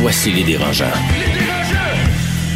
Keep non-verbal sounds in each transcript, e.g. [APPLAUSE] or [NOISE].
Voici les dérangeants.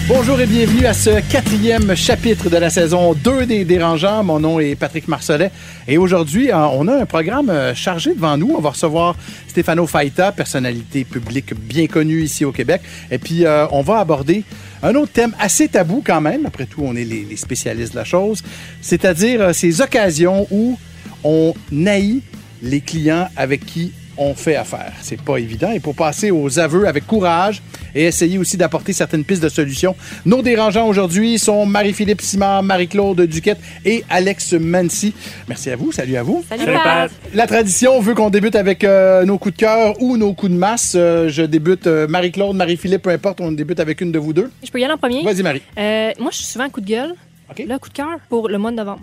Bonjour et bienvenue à ce quatrième chapitre de la saison 2 des Dérangeants. Mon nom est Patrick Marcelet et aujourd'hui, euh, on a un programme euh, chargé devant nous. On va recevoir Stefano Faita, personnalité publique bien connue ici au Québec. Et puis, euh, on va aborder un autre thème assez tabou quand même. Après tout, on est les, les spécialistes de la chose. C'est-à-dire ces occasions où on naït les clients avec qui on fait affaire. C'est pas évident. Et pour passer aux aveux avec courage et essayer aussi d'apporter certaines pistes de solutions, nos dérangeants aujourd'hui sont Marie-Philippe Simard, Marie-Claude Duquette et Alex Mancy. Merci à vous. Salut à vous. Salut, Pat. La tradition veut qu'on débute avec euh, nos coups de cœur ou nos coups de masse. Euh, je débute euh, Marie-Claude, Marie-Philippe, peu importe, on débute avec une de vous deux. Je peux y aller en premier? Vas-y, Marie. Moi, je suis souvent coup de gueule. OK. Là, coup de cœur pour le mois de novembre.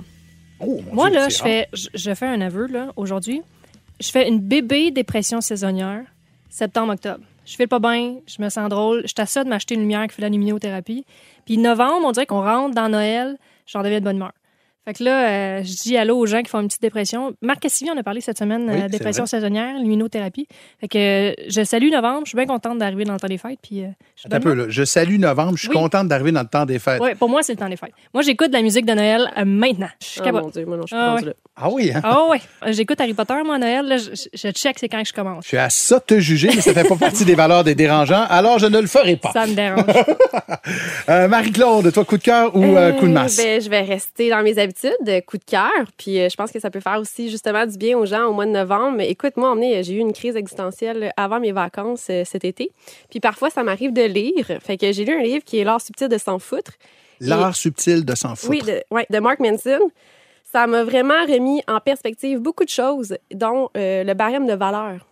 Oh, mon Moi, Dieu, là, je rare. fais, je, je fais un aveu, là, aujourd'hui. Je fais une bébé dépression saisonnière, septembre-octobre. Je fais pas bien, je me sens drôle. Je t'assure de m'acheter une lumière qui fait la luminothérapie. Puis novembre, on dirait qu'on rentre dans Noël, j'en deviens de bonne humeur. Fait que là, euh, je dis allô aux gens qui font une petite dépression. Marc Cassivi en a parlé cette semaine, Oui, euh, dépression saisonnière, luminothérapie. Fait que euh, je salue novembre, je suis bien contente d'arriver dans le temps des fêtes. Puis, euh, je un peu, là. Je salue novembre. Je suis Oui. contente d'arriver dans le temps des fêtes. Ouais, pour moi, c'est le temps des fêtes. Moi, j'écoute de la musique de Noël euh, maintenant. Je suis Oh capable. mon Dieu, moi non, je suis Ah ouais. là. Ah oui, hein? Ah ouais. Euh, J'écoute Harry Potter, moi, à Noël. Là, je, check c'est quand que je commence. Je suis à ça de te juger, mais ça fait pas partie des valeurs des dérangeants, alors je ne le ferai pas. Ça me dérange. [LAUGHS] Euh, Marie-Claude, toi, coup de cœur ou euh, coup de Euh, masse? ben, je vais rester dans mes habitudes, euh, coup de cœur. Puis euh, je pense que ça peut faire aussi justement du bien aux gens au mois de novembre. Mais Écoute, moi, j'ai eu une crise existentielle avant mes vacances euh, cet été. Puis parfois, ça m'arrive de lire. Fait que j'ai lu un livre qui est L'art subtil de s'en foutre. L'art subtil de s'en foutre. Oui, de, ouais, de Mark Manson. Ça m'a vraiment remis en perspective beaucoup de choses, dont euh, le barème de valeur.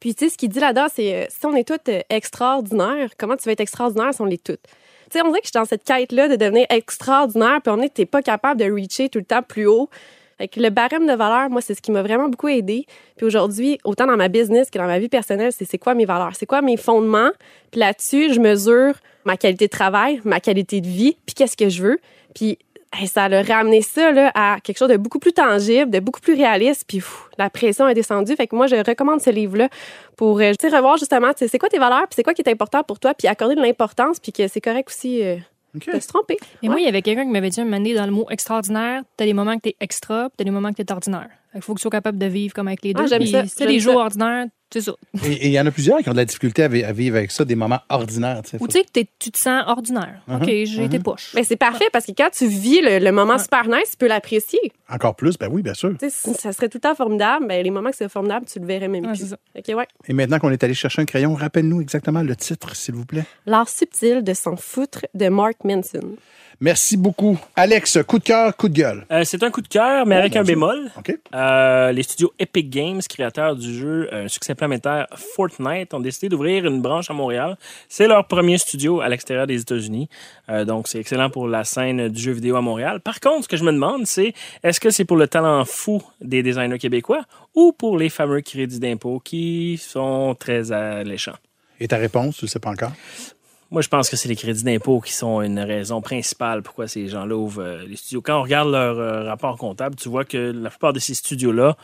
Puis, tu sais, ce qu'il dit là-dedans, c'est euh, si on est toutes euh, extraordinaires, comment tu vas être extraordinaire si on l'est toutes? Tu sais, on dirait que je suis dans cette quête-là de devenir extraordinaire, puis on est, t'es pas capable de reacher tout le temps plus haut. Fait que le barème de valeur, moi, c'est ce qui m'a vraiment beaucoup aidé. Puis aujourd'hui, autant dans ma business que dans ma vie personnelle, c'est c'est quoi mes valeurs, c'est quoi mes fondements? Puis là-dessus, je mesure ma qualité de travail, ma qualité de vie, puis qu'est-ce que je veux? Puis hey, ça a ramené ça là, à quelque chose de beaucoup plus tangible, de beaucoup plus réaliste. Puis pff, la pression est descendue. Fait que moi, je recommande ce livre-là pour euh, tu sais, revoir justement, tu sais, c'est quoi tes valeurs, puis c'est quoi qui est important pour toi, puis accorder de l'importance, puis que c'est correct aussi euh, de se tromper. Et moi, il y avait quelqu'un qui m'avait dit un moment donné, dans le mot extraordinaire, t'as des moments que t'es extra, puis t'as des moments que t'es ordinaire. Fait qu'il faut que tu sois capable de vivre comme avec les deux. Ah, j'aime ça, des jours ordinaires, c'est ça. Et il y en a plusieurs qui ont de la difficulté à, vi- à vivre avec ça, des moments ordinaires. tu sais. Ou tu sais que tu te sens ordinaire. Uh-huh, OK, j'ai été poche. Mais c'est parfait parce que quand tu vis le, le moment super nice, tu peux l'apprécier. Encore plus, ben oui, bien sûr. Ça serait tout le temps formidable, ben les moments que c'est formidable, tu le verrais même Ouais, plus. c'est ça. OK, ouais. Et maintenant qu'on est allé chercher un crayon, rappelle-nous exactement le titre, s'il vous plaît. L'art subtil de s'en foutre de Mark Manson. Merci beaucoup. Alex, coup de cœur, coup de gueule. Euh, c'est un coup de cœur, mais Oh, avec un Dieu. bémol. Euh, les studios Epic Games, créateurs du jeu un succès planétaire Fortnite, ont décidé d'ouvrir une branche à Montréal. C'est leur premier studio à l'extérieur des États-Unis. Euh, donc, c'est excellent pour la scène du jeu vidéo à Montréal. Par contre, ce que je me demande, c'est est-ce que c'est pour le talent fou des designers québécois ou pour les fameux crédits d'impôt qui sont très alléchants? Et ta réponse, tu ne le sais pas encore? Moi, je pense que c'est les crédits d'impôt qui sont une raison principale pourquoi ces gens-là ouvrent euh, les studios. Quand on regarde leur euh, rapport comptable, tu vois que la plupart de ces studios-là,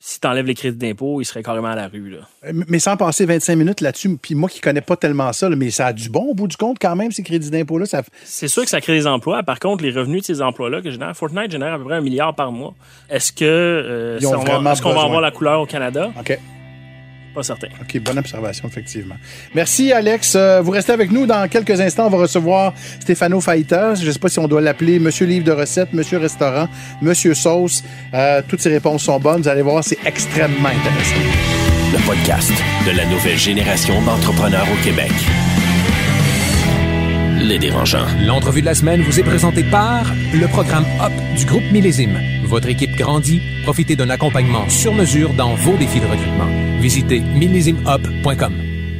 si tu enlèves les crédits d'impôt, ils seraient carrément à la rue. Là. Euh, Mais sans passer 25 minutes là-dessus, puis moi qui connais pas tellement ça, là, mais ça a du bon au bout du compte quand même, ces crédits d'impôt-là. Ça... C'est sûr que ça crée des emplois. Par contre, les revenus de ces emplois-là que génère, Fortnite génère à peu près un milliard par mois. Est-ce que euh, est-ce qu'on va avoir la couleur au Canada? OK. Pas certain. OK, bonne observation, effectivement. Merci, Alex. Euh, vous restez avec nous. Dans quelques instants, on va recevoir Stéphano Faita. Je ne sais pas si on doit l'appeler Monsieur Livre de recettes, Monsieur Restaurant, Monsieur Sauce. Euh, toutes ces réponses sont bonnes. Vous allez voir, c'est extrêmement intéressant. Le podcast de la nouvelle génération d'entrepreneurs au Québec. Les dérangeants. L'entrevue de la semaine vous est présentée par le programme HOP du groupe Millésime. Votre équipe grandit, profitez d'un accompagnement sur mesure dans vos défis de recrutement. Visitez millésimehop.com.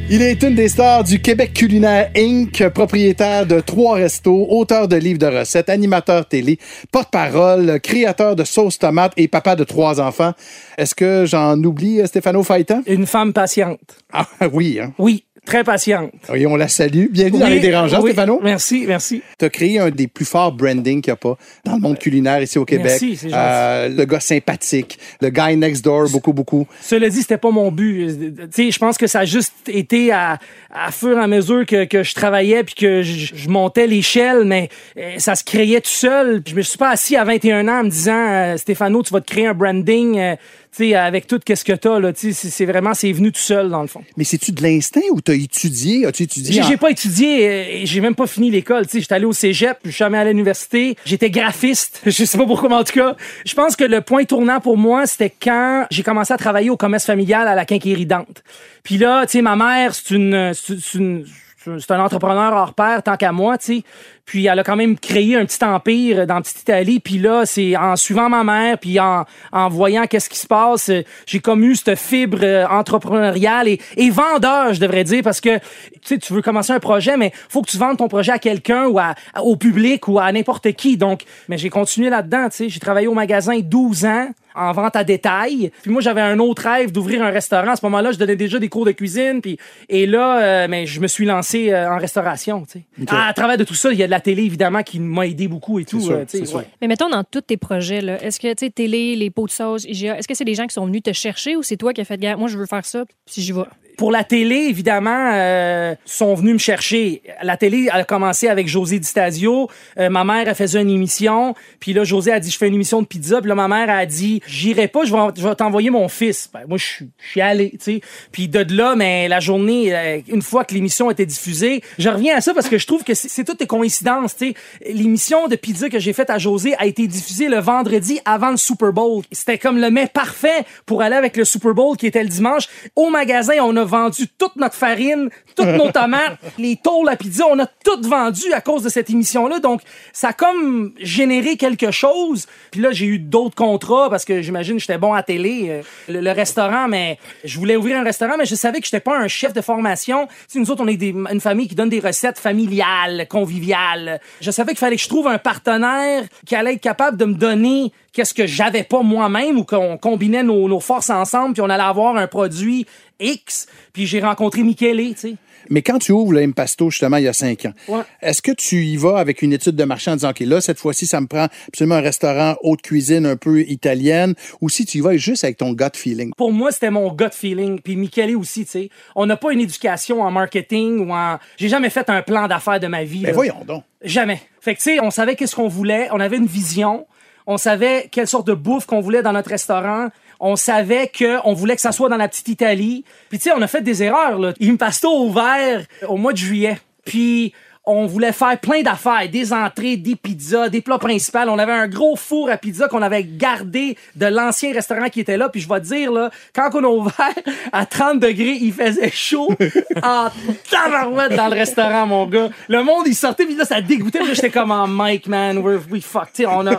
Il est une des stars du Québec culinaire Inc., propriétaire de trois restos, auteur de livres de recettes, animateur télé, porte-parole, créateur de sauce tomate et papa de trois enfants. Est-ce que j'en oublie, Stéphano Faïta? Une femme patiente. Ah oui, hein? Oui, très patiente. Oui, on la salue. Bienvenue dans les dérangeants, oui. Stéphano. Merci, merci. Tu as créé un des plus forts branding qu'il n'y a pas dans le monde culinaire ici au Québec. Merci, c'est. Euh, le gars sympathique, le guy next door, beaucoup, beaucoup. Cela dit, c'était pas mon but. Tu sais, je pense que ça a juste été à, à fur et à mesure que, que je travaillais puis que je, je montais l'échelle, mais euh, ça se créait tout seul. Je me suis pas assis à 21 ans en me disant, euh, Stéphano, tu vas te créer un branding, euh, sais, avec tout qu'est-ce que t'as là. Tu sais, c'est- vraiment, c'est venu tout seul dans le fond. Mais c'est-tu de l'instinct ou t'as étudié? As-tu étudié? J'ai en- pas étudié, euh, j'ai même pas fini l'école. Tu sais, j'étais allé au cégep, je suis jamais allé à l'université. J'étais graphiste. [LAUGHS] Je sais pas pourquoi, mais en tout cas, je pense que le point tournant pour moi, c'était quand j'ai commencé à travailler au commerce familial à la quincaillerie Dante. Puis là, tu sais, ma mère, c'est une, c'est c'est une, c'est un entrepreneur hors pair tant qu'à moi, tu sais. Puis elle a quand même créé un petit empire dans Petite Italie. Puis là, c'est en suivant ma mère, puis en, en voyant qu'est-ce qui se passe, euh, j'ai comme eu cette fibre euh, entrepreneuriale et, et vendeur, je devrais dire, parce que tu veux commencer un projet, mais faut que tu vendes ton projet à quelqu'un ou à, au public ou à n'importe qui. Donc, mais j'ai continué là-dedans, tu sais. J'ai travaillé au magasin 12 ans en vente à détail. Puis moi, j'avais un autre rêve d'ouvrir un restaurant. À ce moment-là, je donnais déjà des cours de cuisine. Puis et là, euh, mais je me suis lancé euh, en restauration. Tu sais. À, à travers de tout ça, il y a de la télé évidemment qui m'a aidé beaucoup et tout. sûr, euh, ouais. Mais mettons, dans tous tes projets, là, est-ce que, tu sais, télé, les pots de sauce, IGA, est-ce que c'est des gens qui sont venus te chercher ou c'est toi qui as fait, moi, je veux faire ça, si j'y vais? Pour la télé, évidemment, euh, sont venus me chercher. La télé a commencé avec José Di Stasio. Euh, ma mère, elle faisait une émission. Puis là, José a dit, je fais une émission de pizza. Puis là, ma mère a dit, j'irai pas, je vais, je vais t'envoyer mon fils. Ben, moi, je suis- allé, tu sais. Puis de là, mais la journée, euh, une fois que l'émission était diffusée, je reviens à ça parce que je trouve que c'est c'est toutes des coïncidences, tu sais. L'émission de pizza que j'ai faite à José a été diffusée le vendredi avant le Super Bowl. C'était comme le mets parfait pour aller avec le Super Bowl qui était le dimanche. Au magasin, on a vendu toute notre farine, toutes nos tomates, [LAUGHS] les tôles à pizza, on a tout vendu à cause de cette émission-là. Donc, ça a comme généré quelque chose. Puis là, j'ai eu d'autres contrats parce que j'imagine que j'étais bon à télé, euh, le, le restaurant, mais je voulais ouvrir un restaurant, mais je savais que j'étais pas un chef de formation. Tu sais, nous autres, on est des- une famille qui donne des recettes familiales, conviviales. Je savais qu'il fallait que je trouve un partenaire qui allait être capable de me donner qu'est-ce que j'avais pas moi-même ou qu'on combinait nos, nos forces ensemble puis on allait avoir un produit X. Puis j'ai rencontré Michele, tu sais. Mais quand tu ouvres le Impasto, justement, il y a cinq ans, Ouais. est-ce que tu y vas avec une étude de marché en disant, OK, là, cette fois-ci, ça me prend absolument un restaurant haute cuisine un peu italienne, ou si tu y vas juste avec ton gut feeling? Pour moi, c'était mon gut feeling. Puis Michele aussi, tu sais. On n'a pas une éducation en marketing ou en... J'ai jamais fait un plan d'affaires de ma vie. Ben là. voyons donc. Jamais. Fait que, tu sais, on savait qu'est-ce qu'on voulait. On avait une vision. On savait quelle sorte de bouffe qu'on voulait dans notre restaurant. On savait que on voulait que ça soit dans la petite Italie. Puis, tu sais, on a fait des erreurs, là. Impasto a ouvert au mois de juillet. Puis, on voulait faire plein d'affaires, des entrées, des pizzas, des plats principaux. On avait un gros four à pizza qu'on avait gardé de l'ancien restaurant qui était là. Puis je vais te dire, là, quand on a ouvert [LAUGHS] à 30 degrés, il faisait chaud [LAUGHS] en tabarouette dans le restaurant, mon gars. Le monde, il sortait, puis là, ça dégoûtait. J'étais comme en Mike, man, we're, we fuck. Tu sais, on a,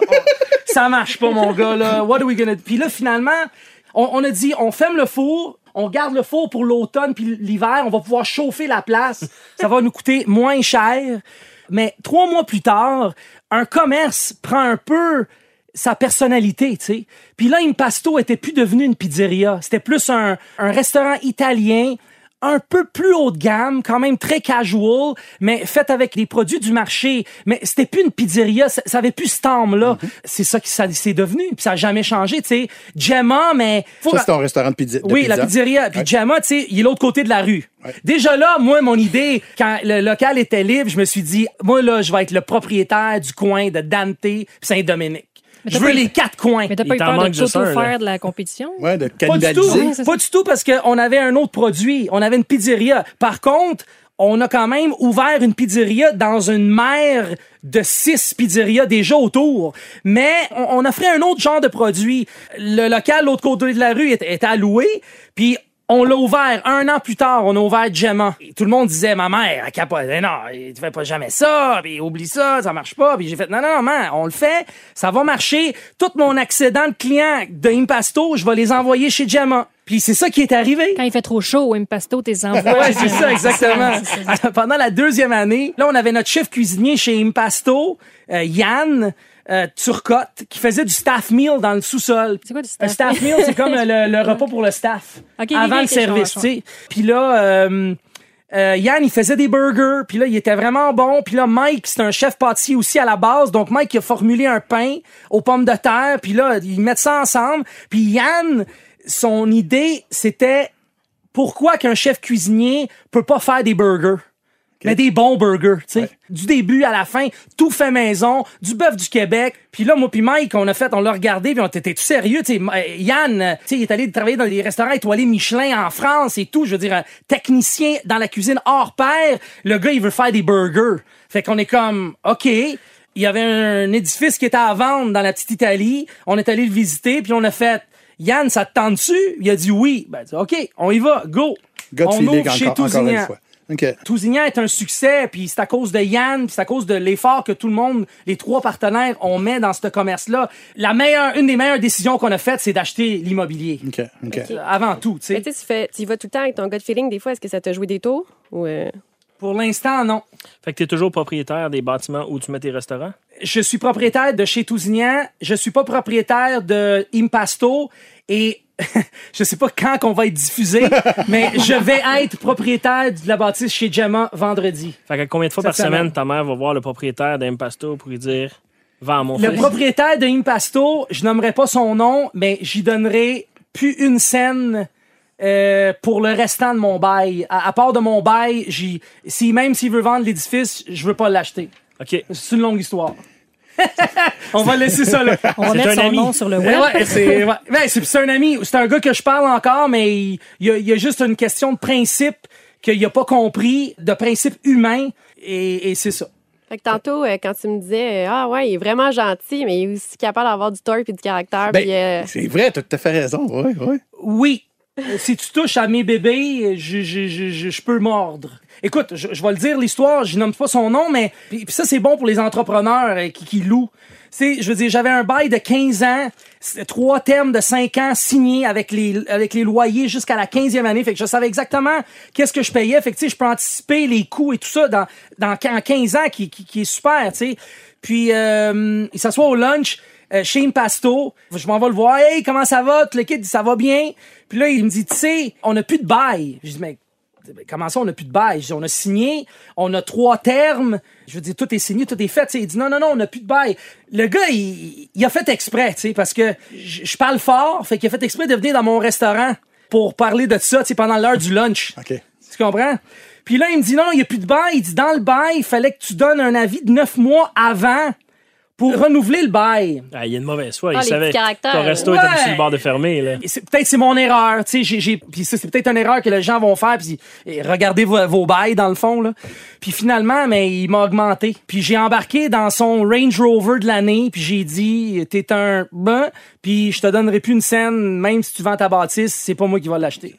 ça marche pas, mon gars, là. What are we gonna do? Puis là, finalement, on, a dit, on ferme le four, on garde le four pour l'automne puis l'hiver, on va pouvoir chauffer la place. Ça va nous coûter moins cher. Mais trois mois plus tard, un commerce prend un peu sa personnalité, tu sais. Puis là, Impasto était plus devenu une pizzeria. C'était plus un restaurant italien un peu plus haut de gamme, quand même très casual, mais fait avec les produits du marché. Mais c'était plus une pizzeria, ça, ça avait plus ce âme-là. C'est ça qui ça, c'est devenu, puis ça a jamais changé, tu sais. Gemma, mais... faut- Ça, c'est ton restaurant de pizza. de oui, pizza. la pizzeria. Puis Ouais. Gemma, tu sais, il est l'autre côté de la rue. Ouais. Déjà là, moi, mon idée, quand le local était libre, je me suis dit, moi, là, je vais être le propriétaire du coin de Dante Saint-Dominique. Je veux les quatre coins. Mais t'as Il pas eu t'en peur de t'auto-faire de la compétition? Ouais, de Pas du tout. cannibaliser. Pas du tout parce qu'on avait un autre produit. On avait une pizzeria. Par contre, on a quand même ouvert une pizzeria dans une mer de six pizzerias déjà autour. Mais on, on offrait un autre genre de produit. Le local, l'autre côté de la rue, était, était alloué. Puis on l'a ouvert un an plus tard, on a ouvert Gemma. Et tout le monde disait, ma mère, elle capotait, non, tu fais pas jamais ça, puis oublie ça, ça marche pas. Puis j'ai fait, non, non, man, on le fait, ça va marcher. Tout mon excédent de clients de Impasto, je vais les envoyer chez Gemma. Puis c'est ça qui est arrivé. Quand il fait trop chaud au Impasto, t'es [LAUGHS] envoies. Ouais, c'est ça, exactement. [LAUGHS] C'est ça, ça. Pendant la deuxième année, là, on avait notre chef cuisinier chez Impasto, euh, Yann euh, Turcotte, qui faisait du staff meal dans le sous-sol. C'est quoi du Un staff? staff meal, c'est comme euh, le, le [LAUGHS] repas pour le staff. Avant le service, tu sais. Puis là, euh, euh, Yann, il faisait des burgers, puis là, il était vraiment bon. Puis là, Mike, c'est un chef pâtissier aussi à la base. Donc, Mike, il a formulé un pain aux pommes de terre, puis là, ils mettent ça ensemble. Puis Yann, son idée, c'était pourquoi qu'un chef cuisinier peut pas faire des burgers? Mais des bons burgers, tu sais. Du début à la fin, tout fait maison, du bœuf du Québec. Puis là, moi puis Mike, on a fait, on l'a regardé, puis on était tout sérieux, tu sais? Yann, euh, tu sais, il est allé travailler dans des restaurants étoilés Michelin en France et tout. Je veux dire, un technicien dans la cuisine hors pair. Le gars, il veut faire des burgers. Fait qu'on est comme, OK. Il y avait un édifice qui était à vendre dans la petite Italie. On est allé le visiter, puis on a fait, Yann, ça te tente-tu? Il a dit oui. Ben, dit, OK, on y va, go. On ouvre chez encore, encore une Tousignan. fois. Tousignan est un succès, puis c'est à cause de Yann, puis c'est à cause de l'effort que tout le monde, les trois partenaires, on met dans ce commerce-là. La meilleure, une des meilleures décisions qu'on a faites, c'est d'acheter l'immobilier. OK. OK. Avant tout, tu Mais sais. tu sais, tu fais- tu y vas tout le temps avec ton gut feeling. Des fois, est-ce que ça t'a joué des tours? Ou, euh, Pour l'instant, non. Fait que tu es toujours propriétaire des bâtiments où tu mets tes restaurants? Je suis propriétaire de chez Tousignan. Je suis pas propriétaire de Impasto. Et [LAUGHS] je sais pas quand qu'on va être diffusé, [LAUGHS] mais je vais être propriétaire de la bâtisse chez Gemma vendredi. Fait que combien de fois Cette par semaine, semaine. ta mère va voir le propriétaire d'Impasto pour lui dire Vends mon Le fils? propriétaire de Impasto, je nommerai pas son nom, mais j'y donnerai plus une scène euh, pour le restant de mon bail. À, à part de mon bail, j'y, si même s'il veut vendre l'édifice, je veux pas l'acheter. OK. C'est une longue histoire. [LAUGHS] On va laisser ça là. On va mettre un son ami. nom sur le Ouais, web. ouais, c'est, ouais. Ouais, c'est, c'est un ami. C'est un gars que je parle encore, mais il, y, a, il y a juste une question de principe qu'il a pas compris, de principe humain, et, et c'est ça. Fait que tantôt, euh, quand tu me disais, euh, ah ouais, il est vraiment gentil, mais il est aussi capable d'avoir du tort et du caractère. Ben, euh, C'est vrai, tu as tout à fait raison. Oui, oui. Oui. Si tu touches à mes bébés, je, je, je, je, peux mordre. Écoute, je, vais le dire, l'histoire, je nomme pas son nom, mais ça, c'est bon pour les entrepreneurs euh, qui, qui louent. C'est, je veux dire, j'avais un bail de 15 ans, trois termes de 5 ans signés avec les, avec les loyers jusqu'à la 15e année. Fait que je savais exactement qu'est-ce que je payais. Fait que, je peux anticiper les coûts et tout ça dans, dans en 15 ans qui, qui, est super, tu sais. Puis, euh, il s'assoit au lunch euh, chez Impasto. Je m'en vais le voir. Hey, comment ça va? Tout le kid dit ça va bien. Puis là, il me dit, tu sais, on n'a plus de bail. Je dis, mais comment ça, on n'a plus de bail? Je dis, on a signé, on a trois termes. Je veux dire, tout est signé, tout est fait. Tu sais, il dit, non, non, non, on n'a plus de bail. Le gars, il, il a fait exprès, tu sais, parce que je parle fort, fait qu'il a fait exprès de venir dans mon restaurant pour parler de ça, tu sais, pendant l'heure du lunch. [LAUGHS] OK. Tu comprends? Puis là, il me dit non, il n'y a plus de bail. Il dit dans le bail, il fallait que tu donnes un avis de neuf mois avant pour renouveler le bail. Ah, il y a une mauvaise foi. Ah, il savait ton resto Ouais. était sur le bord de fermer. Là. Peut-être c'est mon erreur, tu sais, j'ai, j'ai- puis ça c'est peut-être une erreur que les gens vont faire, puis et regardez vos, vos bails dans le fond là. Puis finalement, mais il m'a augmenté. Puis j'ai embarqué dans son Range Rover de l'année, puis j'ai dit t'es un ben, puis je te donnerai plus une scène, même si tu vends ta bâtisse, c'est pas moi qui va l'acheter.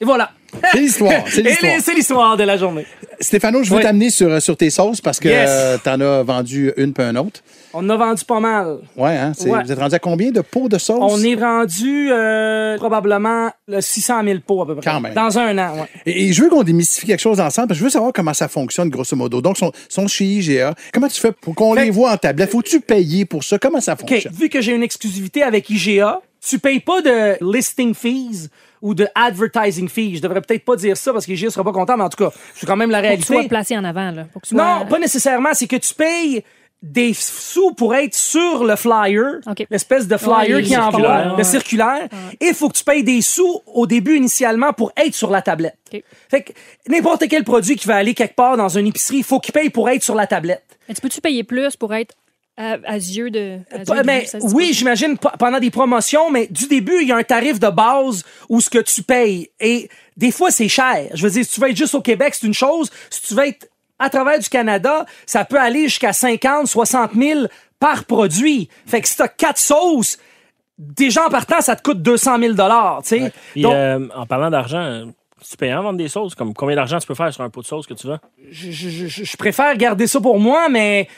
Et voilà. C'est l'histoire. [LAUGHS] C'est l'histoire. les- c'est l'histoire de la journée. Stéphano, je veux Oui. t'amener sur, sur tes sauces parce que Yes. euh, t'en as vendu une puis un autre. On en a vendu pas mal. Ouais, hein? Ouais. Vous êtes rendu à combien de pots de sauce? On est rendu euh, probablement le 600 000 pots à peu près. Quand même. Dans un an, ouais. Et, et je veux qu'on démystifie quelque chose ensemble, parce que je veux savoir comment ça fonctionne, grosso modo. Donc, sont, sont chez IGA. Comment tu fais pour qu'on les voit en tablette? Faut-tu payer pour ça? Comment ça fonctionne? vu que j'ai une exclusivité avec IGA, tu payes pas de listing fees ou de advertising fees. Je devrais peut-être pas dire ça parce que IGA sera pas content, mais en tout cas, c'est quand même la Pour que tu sois réalité. placé en avant, là. Pour que tu Non, pas nécessairement. C'est que tu payes des sous pour être sur le flyer, l'espèce de flyer Ouais, qui le envoie, circulaire, le ouais. circulaire. Et il faut que tu payes des sous au début initialement pour être sur la tablette. Fait que n'importe quel produit qui va aller quelque part dans une épicerie, il faut qu'il paye pour être sur la tablette. Mais tu peux-tu payer plus pour être à, à yeux de. à yeux Pas- de mais oui, pas? j'imagine pendant des promotions, mais du début, il y a un tarif de base où ce que tu payes. Et des fois, c'est cher. Je veux dire, si tu veux être juste au Québec, c'est une chose. Si tu veux être à travers du Canada, ça peut aller jusqu'à 50, 60 000 par produit. Fait que si t'as quatre sauces, déjà en partant, ça te coûte 200 000 tu sais. Euh, en parlant d'argent, tu payes à vendre des sauces? Comme combien d'argent tu peux faire sur un pot de sauce que tu vends? je, je- je- je préfère garder ça pour moi, mais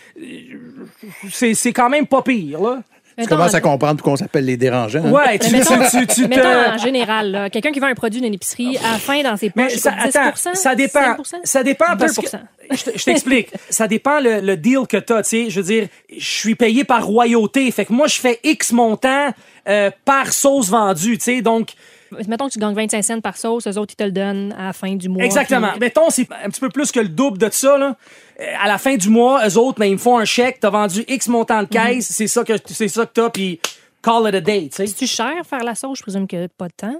c'est c'est quand même pas pire, là. Tu Mettons, commences en- à comprendre pourquoi on s'appelle les dérangeants. hein? Ouais, tu, Mais mettons, tu, tu te- en général, là, quelqu'un qui vend un produit d'une épicerie, à la fin, dans ses Mais poches, ça, c'est quoi, 10 attends, ça dépend. 5 Ça dépend parce que 2 je te- je t'explique. [LAUGHS] ça dépend le, le deal que t'as. Tu sais, je veux dire, je suis payé par royauté. Fait que moi, je fais X montant euh, par sauce vendue. Tu sais, donc Mettons que tu gagnes 25 cents par sauce, eux autres, ils te le donnent à la fin du mois. exactement. puis- Mettons, c'est un petit peu plus que le double de ça. Là. Euh, À la fin du mois, eux autres, ben, ils me font un chèque. T'as vendu X montant de caisse. C'est ça que c'est ça que t'as. Puis call it a day. Tu sais. C'est-tu cher faire la sauce? Je présume que pas de temps.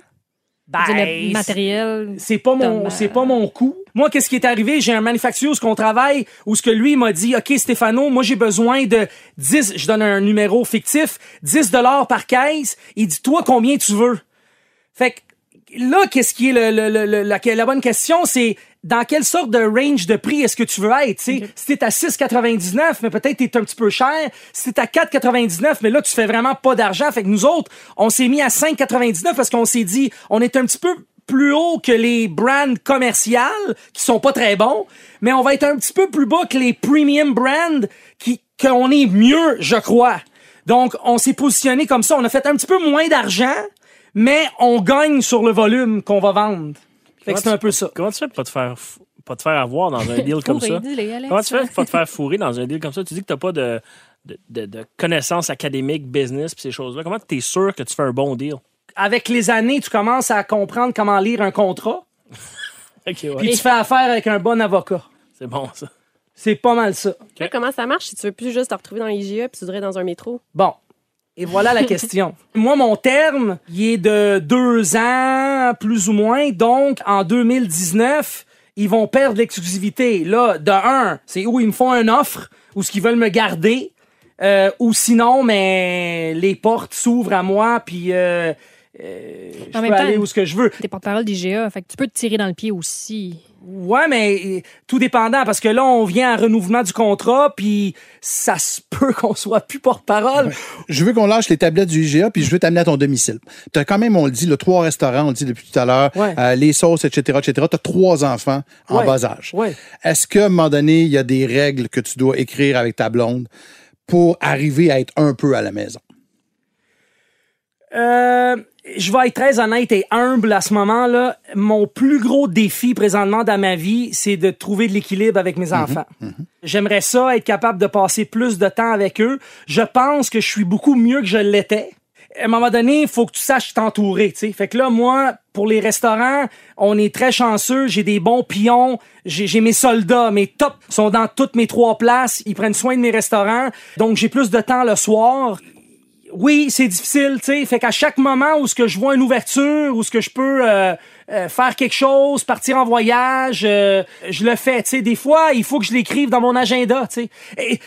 Ben, le matériel. c'est pas mon c'est pas mon coup. Moi qu'est-ce qui est arrivé, j'ai un manufacturier où ce qu'on travaille où ce que lui m'a dit OK Stéphano, moi j'ai besoin de 10, je donne un numéro fictif, 10 dollars par caisse, il dit toi combien tu veux? Fait que là qu'est-ce qui est le, le- le- le- la, la bonne question c'est dans quelle sorte de range de prix est-ce que tu veux être, tu sais? Si t'es à 6,99, mais peut-être t'es un petit peu cher. Si t'es à 4,99, mais là, tu fais vraiment pas d'argent. Fait que nous autres, on s'est mis à 5,99 parce qu'on s'est dit, on est un petit peu plus haut que les brands commerciales, qui sont pas très bons, mais on va être un petit peu plus bas que les premium brands, qui, qu'on est mieux, je crois. Donc, on s'est positionné comme ça. On a fait un petit peu moins d'argent, mais on gagne sur le volume qu'on va vendre. Fait que c'est un peu ça. Comment tu fais pour pas te faire, pas te faire avoir dans un deal comme ça? Comment tu fais pour pas te faire fourrer dans un deal comme ça? Tu dis que t'as pas de, de, de- de connaissances académiques, business pis ces choses-là. Comment tu es sûr que tu fais un bon deal? avec les années, tu commences à comprendre comment lire un contrat, [LAUGHS] OK, ouais. puis tu fais affaire avec un bon avocat. C'est bon, ça. C'est pas mal ça. Là, comment ça marche si tu veux plus juste te retrouver dans les GA puis tu voudrais dans un métro? Bon. Et voilà la question. [LAUGHS] Moi, mon terme, il est de deux ans, plus ou moins. Donc, en 2019, ils vont perdre l'exclusivité. Là, de un, c'est où ils me font une offre, ou ce qu'ils veulent me garder, euh, ou sinon, mais les portes s'ouvrent à moi, puis euh, euh, je peux aller où ce que je veux. T'es porte-parole d'IGA, fait que tu peux te tirer dans le pied aussi. Ouais, mais euh, tout dépendant, parce que là, on vient à renouvellement du contrat, puis ça se [LAUGHS] peut qu'on soit plus porte-parole. Je veux qu'on lâche les tablettes du IGA, puis je veux t'amener à ton domicile. Tu as quand même, on le dit, le trois restaurants, on le dit depuis tout à l'heure, Ouais. euh, les sauces, etc., etc. Tu as trois enfants en Ouais. bas âge. Est-ce qu'à un moment donné, il y a des règles que tu dois écrire avec ta blonde pour arriver à être un peu à la maison? Euh, je vais être très honnête et humble à ce moment-là. Mon plus gros défi présentement dans ma vie, c'est de trouver de l'équilibre avec mes enfants. J'aimerais ça être capable de passer plus de temps avec eux. Je pense que je suis beaucoup mieux que je l'étais. À un moment donné, il faut que tu saches t'entourer, tu sais. Fait que là, moi, pour les restaurants, on est très chanceux. J'ai des bons pions. J'ai j'ai mes soldats. Mes tops sont dans toutes mes trois places. Ils prennent soin de mes restaurants. Donc, j'ai plus de temps le soir oui, c'est difficile, tu sais. Fait qu'à chaque moment où ce que je vois une ouverture, où ce que je peux euh, euh, faire quelque chose, partir en voyage, euh, je le fais, tu sais. Des fois, il faut que je l'écrive dans mon agenda, tu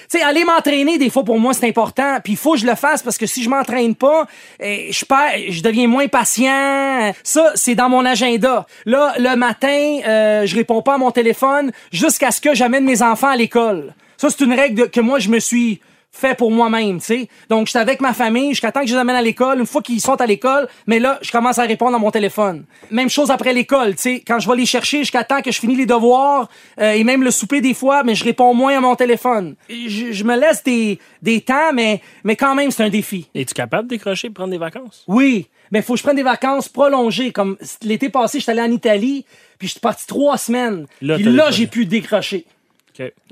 sais. Aller m'entraîner, des fois, pour moi, c'est important. Puis il faut que je le fasse parce que si je m'entraîne pas, eh, je perds, je deviens moins patient. Ça, c'est dans mon agenda. Là, le matin, je réponds pas à mon téléphone jusqu'à ce que j'amène mes enfants à l'école. Ça, c'est une règle que moi, je me suis fait pour moi-même, tu sais. Donc, j'étais avec ma famille jusqu'à temps que je les amène à l'école. Une fois qu'ils sont à l'école, mais là, je commence à répondre à mon téléphone. Même chose après l'école, tu sais. Quand je vais les chercher jusqu'à temps que je finis les devoirs euh, et même le souper des fois, mais je réponds moins à mon téléphone. Je, je me laisse des, des temps, mais, mais quand même, c'est un défi. Es-tu capable de décrocher et prendre des vacances? Oui, mais faut que je prenne des vacances prolongées. Comme l'été passé, j'étais allé en Italie, puis je suis parti trois semaines. Là, puis j'ai pu décrocher.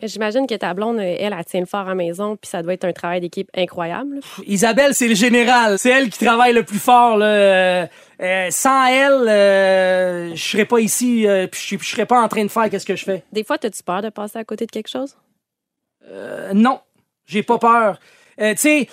J'imagine que ta blonde, elle, elle tient le fort à la maison, puis ça doit être un travail d'équipe incroyable. Isabelle, c'est le général. C'est elle qui travaille le plus fort. Là. Euh, euh, sans elle, euh, je serais pas ici, euh, puis je serais pas en train de faire qu'est-ce que je fais. Des fois, as-tu peur de passer à côté de quelque chose? Euh, non, j'ai pas peur. Tu sais,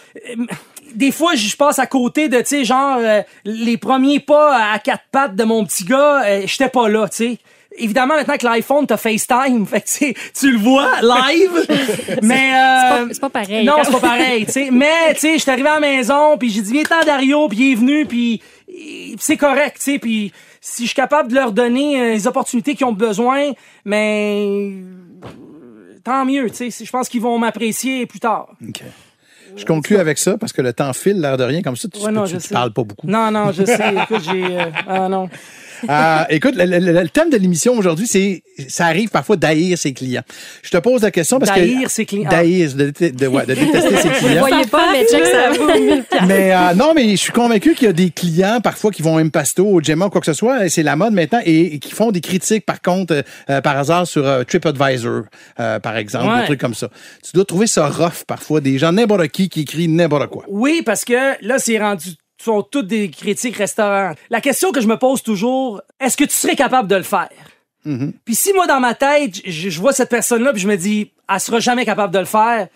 des fois, je passe à côté de, tu sais, genre, euh, les premiers pas à quatre pattes de mon petit gars, euh, j'étais pas là, tu sais. Évidemment, maintenant que l'iPhone, t'as FaceTime, [LAUGHS] fait que, tu sais, tu le vois live, [LAUGHS] mais... euh, C'est pas pareil. Non, c'est pas pareil, tu sais. Mais, tu sais, j'étais arrivé à la maison, puis j'ai dit, viens t'en Dario, puis il est venu, puis c'est correct, tu sais. Puis si je suis capable de leur donner euh, les opportunités qu'ils ont besoin, mais tant mieux, tu sais. Je pense qu'ils vont m'apprécier plus tard. OK. Je conclue avec ça parce que le temps file, l'air de rien, comme ça, tu, Ouais, non, tu- je tu sais. parles pas beaucoup. Non, non, je sais. Écoute, j'ai. euh, ah non. [LAUGHS] Euh, écoute, le, le- le- le thème de l'émission aujourd'hui, c'est ça arrive parfois d'haïr ses clients. Je te pose la question parce que D'haïr ses clients. d'haïr, de, de- de- ouais, de détester ses [LAUGHS] Vous clients. voyez pas, mais check ça. vaut 1000 piastres. Mais euh, non, mais je suis convaincu qu'il y a des clients parfois qui vont à Impasto, au Gemma ou quoi que ce soit, et c'est la mode maintenant, et, et qui font des critiques par contre, euh, euh, par hasard sur euh, TripAdvisor, euh, par exemple, Ouais. des trucs comme ça. Tu dois trouver ça rough parfois, des gens n'importe qui qui écrivent n'importe quoi. Oui, parce que là, c'est rendu sont toutes des critiques restaurants. La question que je me pose toujours, est-ce que tu serais capable de le faire? Puis si moi, dans ma tête, je, je vois cette personne-là, puis je me dis, elle sera jamais capable de le faire,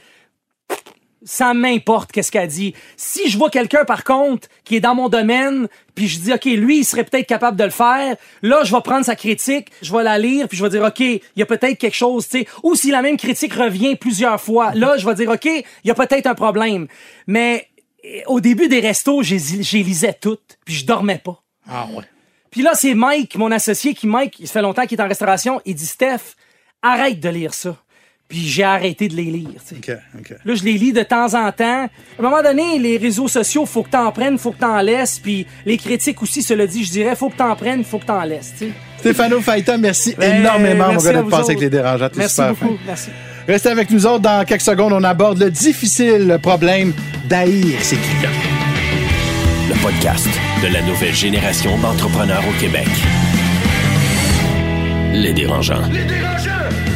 ça m'importe qu'est-ce qu'elle dit. Si je vois quelqu'un, par contre, qui est dans mon domaine, puis je dis, OK, lui, il serait peut-être capable de le faire, là, je vais prendre sa critique, je vais la lire, puis je vais dire, OK, il y a peut-être quelque chose, tu sais. Ou si la même critique revient plusieurs fois, là, je vais dire, OK, il y a peut-être un problème. Mais au début des restos, j'ai lisais toutes, puis je dormais pas. Ah ouais. Puis là, c'est Mike, mon associé, qui, Mike, il fait longtemps qu'il est en restauration, il dit, Steph, arrête de lire ça. Puis j'ai arrêté de les lire, tu sais. OK, OK. Là, je les lis de temps en temps. À un moment donné, les réseaux sociaux, faut que t'en prennes, faut que t'en laisses. Puis les critiques aussi, cela dit, je dirais, faut que t'en prennes, faut que t'en laisses. Stéphano Faïta, merci Ben, énormément, mon gars, passé autres. avec les dérangeants. Merci super beaucoup. fin. Merci. Restez avec nous autres. Dans quelques secondes, on aborde le difficile problème d'haïr ses clients. Le podcast de la nouvelle génération d'entrepreneurs au Québec. Les dérangeants.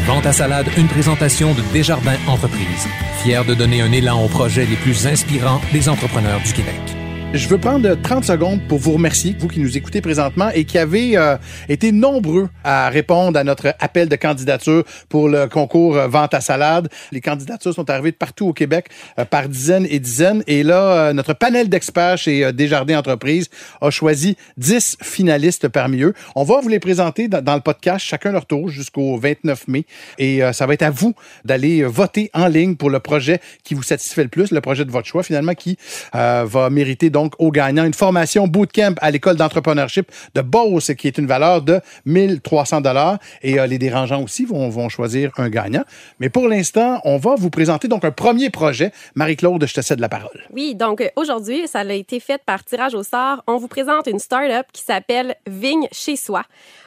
Vente à salade, une présentation de Desjardins Entreprises, fier de donner un élan aux projets les plus inspirants des entrepreneurs du Québec. Je veux prendre 30 secondes pour vous remercier, vous qui nous écoutez présentement et qui avez euh, été nombreux à répondre à notre appel de candidature pour le concours euh, Vente à salade. Les candidatures sont arrivées de partout au Québec euh, par dizaines et dizaines. Et là, euh, notre panel d'experts chez Desjardins Entreprises a choisi 10 finalistes parmi eux. On va vous les présenter dans, le podcast, chacun leur tour, jusqu'au 29 mai. Et ça va être à vous d'aller voter en ligne pour le projet qui vous satisfait le plus, le projet de votre choix, finalement, qui va mériter donc aux gagnants une formation bootcamp à l'école d'entrepreneurship de Beauce, qui est une valeur de 1300 dollars. Et euh, les dérangeants aussi vont, vont choisir un gagnant. Mais pour l'instant, on va vous présenter donc un premier projet. Marie-Claude, je te cède la parole. Oui, donc euh, aujourd'hui, ça a été fait par tirage au sort. On vous présente une start-up qui s'appelle Vigne chez soi.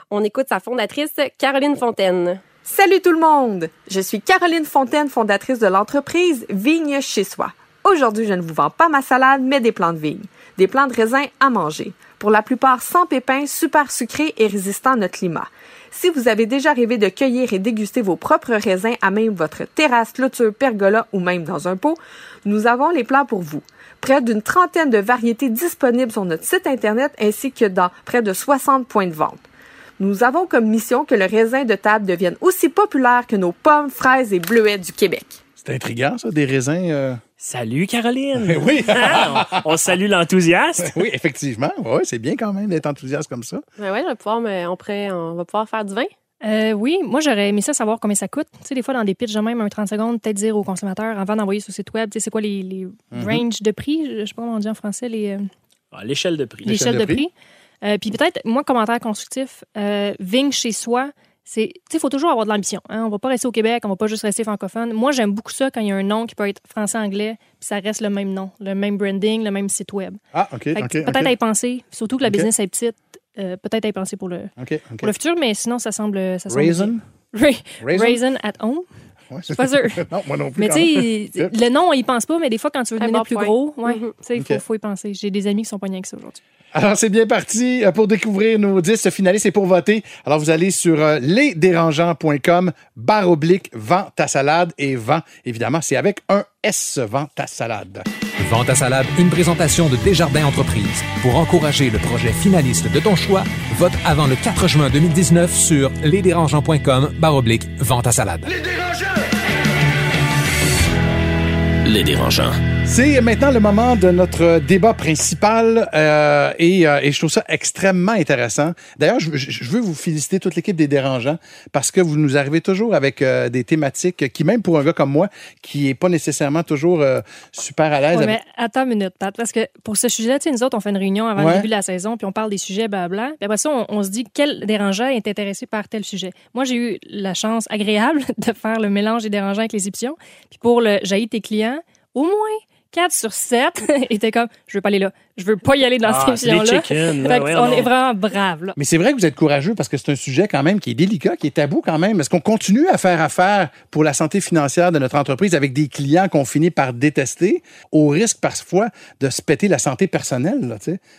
On écoute sa fondatrice, Caroline Fontaine. Salut tout le monde! Je suis Caroline Fontaine, fondatrice de l'entreprise Vigne chez soi. Aujourd'hui, je ne vous vends pas ma salade, mais des plants de vigne. Des plants de raisin à manger. Pour la plupart sans pépins, super sucrés et résistants à notre climat. Si vous avez déjà rêvé de cueillir et déguster vos propres raisins à même votre terrasse, clôture, pergola ou même dans un pot, nous avons les plans pour vous. Près d'une trentaine de variétés disponibles sur notre site Internet ainsi que dans près de 60 points de vente. Nous avons comme mission que le raisin de table devienne aussi populaire que nos pommes, fraises et bleuets du Québec. C'est intriguant, ça, des raisins. euh. Salut, Caroline. Oui. Ah, on, on salue l'enthousiaste. oui, effectivement. Oui, c'est bien quand même d'être enthousiaste comme ça. Ouais, ouais, je vais pouvoir me- on, pourrait- on va pouvoir faire du vin. Euh, oui, moi j'aurais aimé ça savoir combien ça coûte. Tu sais, des fois dans des pitchs de même, un 30 secondes, peut-être dire aux consommateurs avant d'envoyer sur le site web, tu sais, c'est quoi les, les ranges de prix, je je sais pas comment on dit en français, les, euh, Ah, L'échelle de prix. l'échelle de de prix. Euh, puis peut-être, moi, commentaire constructif, euh, Vigne chez soi, c'est, tu sais, faut toujours avoir de l'ambition. Hein? On va pas rester au Québec, on va pas juste rester francophone. Moi, j'aime beaucoup ça quand il y a un nom qui peut être français-anglais, puis ça reste le même nom, le même branding, le même site web. Ah, OK, Fait que OK. peut-être à y penser, surtout que la business est petite, euh, peut-être à y penser pour le, pour le futur, mais sinon, ça semble. Ça semble Raisin? Ra- Raisin? Raisin at home? Ouais, suis pas sûre. [LAUGHS] non, moi non plus. Mais tu sais, le nom, on y pense pas, mais des fois, quand tu veux devenir plus point. gros, ouais, tu sais, il faut, y penser. J'ai des amis qui sont pognés avec ça aujourd'hui. Alors, c'est bien parti euh, pour découvrir nos 10 finalistes et pour voter. Alors, vous allez sur euh, lesdérangeants.com, barre oblique, vent ta salade et vent, évidemment, c'est avec un S, vent ta salade. Vente à salade, une présentation de Desjardins Entreprises. Pour encourager le projet finaliste de ton choix, vote avant le 4 juin 2019 sur lesdérangeants.com baroblique vente à salade. Les dérangeants. C'est maintenant le moment de notre débat principal euh, et, euh, et je trouve ça extrêmement intéressant. D'ailleurs, je, veux vous féliciter toute l'équipe des dérangeants parce que vous nous arrivez toujours avec euh, des thématiques qui, même pour un gars comme moi, qui est pas nécessairement toujours super à l'aise. Ouais, avec- mais attends une minute, Pat, parce que pour ce sujet-là, nous autres, on fait une réunion avant Ouais. le début de la saison, puis on parle des sujets, blabla. Puis après ça, on, on se dit quel dérangeant est intéressé par tel sujet? Moi, j'ai eu la chance agréable [LAUGHS] de faire le mélange des dérangeants avec les options. Puis pour le jaillit tes clients, au moins 4 sur 7 étaient [LAUGHS] comme, je veux pas aller là. Je veux pas y aller dans Ah, cette émission-là. ouais, on non. est vraiment braves, là. Mais c'est vrai que vous êtes courageux parce que c'est un sujet quand même qui est délicat, qui est tabou quand même. Est-ce qu'on continue à faire affaire pour la santé financière de notre entreprise avec des clients qu'on finit par détester au risque parfois de se péter la santé personnelle? Là,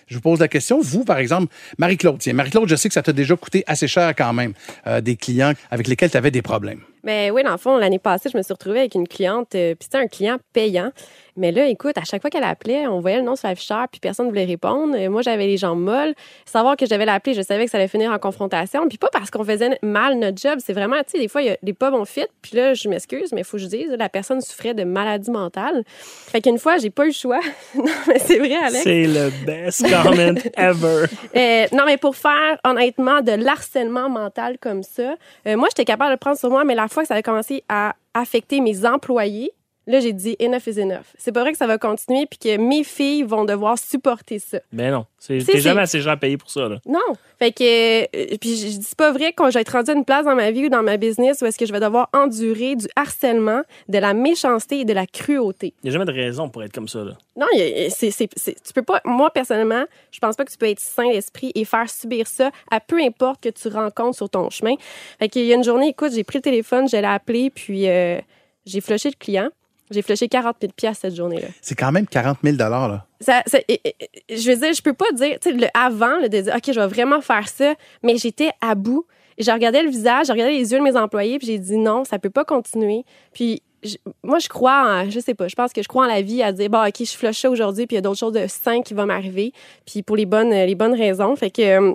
je vous pose la question. Vous, par exemple, Marie-Claude, tiens, Marie-Claude, je sais que ça t'a déjà coûté assez cher quand même, euh, des clients avec lesquels tu avais des problèmes. Mais oui, dans le fond, l'année passée, je me suis retrouvée avec une cliente, euh, puis c'était un client payant. Mais là, écoute, à chaque fois qu'elle appelait, on voyait le nom sur l'afficheur, puis personne ne voulait répondre. Euh, moi, j'avais les jambes molles. Savoir que je devais l'appeler, je savais que ça allait finir en confrontation. Puis pas parce qu'on faisait mal notre job, c'est vraiment, tu sais, des fois, il y a des pas bons fit. Puis là, je m'excuse, mais il faut que je dise, la personne souffrait de maladie mentale. Fait qu'une fois, j'ai pas eu le choix. [LAUGHS] non, mais c'est vrai, Alex. C'est le best comment [LAUGHS] ever. Euh, non, mais pour faire honnêtement de l'harcèlement mental comme ça, euh, moi, j'étais capable de le prendre sur moi, mais la fois que ça a commencé à affecter mes employés, là, j'ai dit enough is enough. C'est pas vrai que ça va continuer puis que mes filles vont devoir supporter ça. Mais non, c'est- t'es jamais assez gens payés pour ça. Là. Non. Fait que, euh, puis je dis pas vrai quand je vais être à une place dans ma vie ou dans ma business où est-ce que je vais devoir endurer du harcèlement, de la méchanceté et de la cruauté. Il n'y a jamais de raison pour être comme ça. Là. Non, c'est- tu peux pas. Moi, personnellement, je pense pas que tu peux être sain d'esprit et faire subir ça à peu importe que tu rencontres sur ton chemin. Fait qu'il y a une journée, écoute, j'ai pris le téléphone, je l'ai appelé, puis euh, j'ai flushé le client. J'ai flushé 40 000 piastres cette journée-là. C'est quand même 40 000 là. Ça, ça- et- et- et- je veux dire, je peux pas dire, tu sais, le avant, là, de dire, OK, je vais vraiment faire ça, mais j'étais à bout. Je regardais le visage, je regardais les yeux de mes employés, puis j'ai dit non, ça peut pas continuer. Puis je- moi, je crois en, je sais pas, je pense que je crois en la vie à dire, bon, OK, je flush ça aujourd'hui, puis il y a d'autres choses de sain qui vont m'arriver, puis pour les bonnes, les bonnes raisons. Fait que.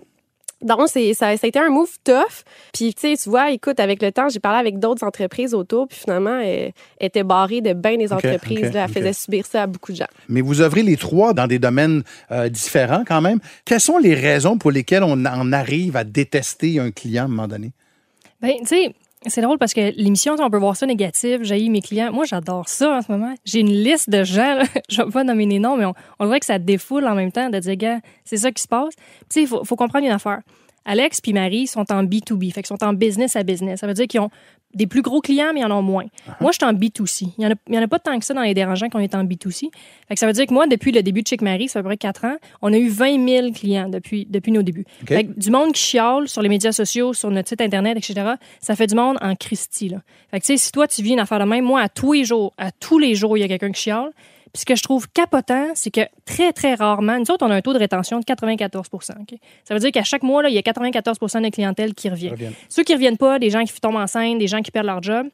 Donc, c'est, ça, ça a été un move tough. Puis, tu sais, tu vois, écoute, avec le temps, j'ai parlé avec d'autres entreprises autour, puis finalement, elle, elle était barrée de bien des entreprises. Là, elle faisait subir ça à beaucoup de gens. Mais vous œuvrez les trois dans des domaines euh, différents quand même. Quelles sont les raisons pour lesquelles on en arrive à détester un client à un moment donné? Ben, tu sais, c'est drôle parce que l'émission, on peut voir ça négatif. J'ai mes clients. Moi, j'adore ça en ce moment. J'ai une liste de gens, là, [LAUGHS] je vais pas nommer les noms, mais on, on dirait que ça défoule en même temps de dire, gars, c'est ça qui se passe. Tu sais, il faut comprendre une affaire. Alex puis Marie sont en B2B, fait qu'ils sont en business à business. Ça veut dire qu'ils ont des plus gros clients, mais ils en ont moins. Moi, je suis en B2C. Il y en, en a pas tant que ça dans les dérangeants qu'on est en B2C. Fait que ça veut dire que moi, depuis le début de Chick Marie, ça fait à peu près 4 ans, on a eu 20 000 clients depuis, depuis nos débuts. OK. Fait que du monde qui chiale sur les médias sociaux, sur notre site Internet, etc., ça fait du monde en Christie. Là. Fait que, si toi, tu vis une affaire de même, moi, à tous les jours, à tous les jours, il y a quelqu'un qui chiale. Puis ce que je trouve capotant, c'est que très, très rarement, nous autres, on a un taux de rétention de 94 OK? Ça veut dire qu'à chaque mois, là, il y a 94 de clientèle qui revient. Reviennent. Ceux qui reviennent pas, des gens qui tombent enceintes, des gens qui perdent leur job.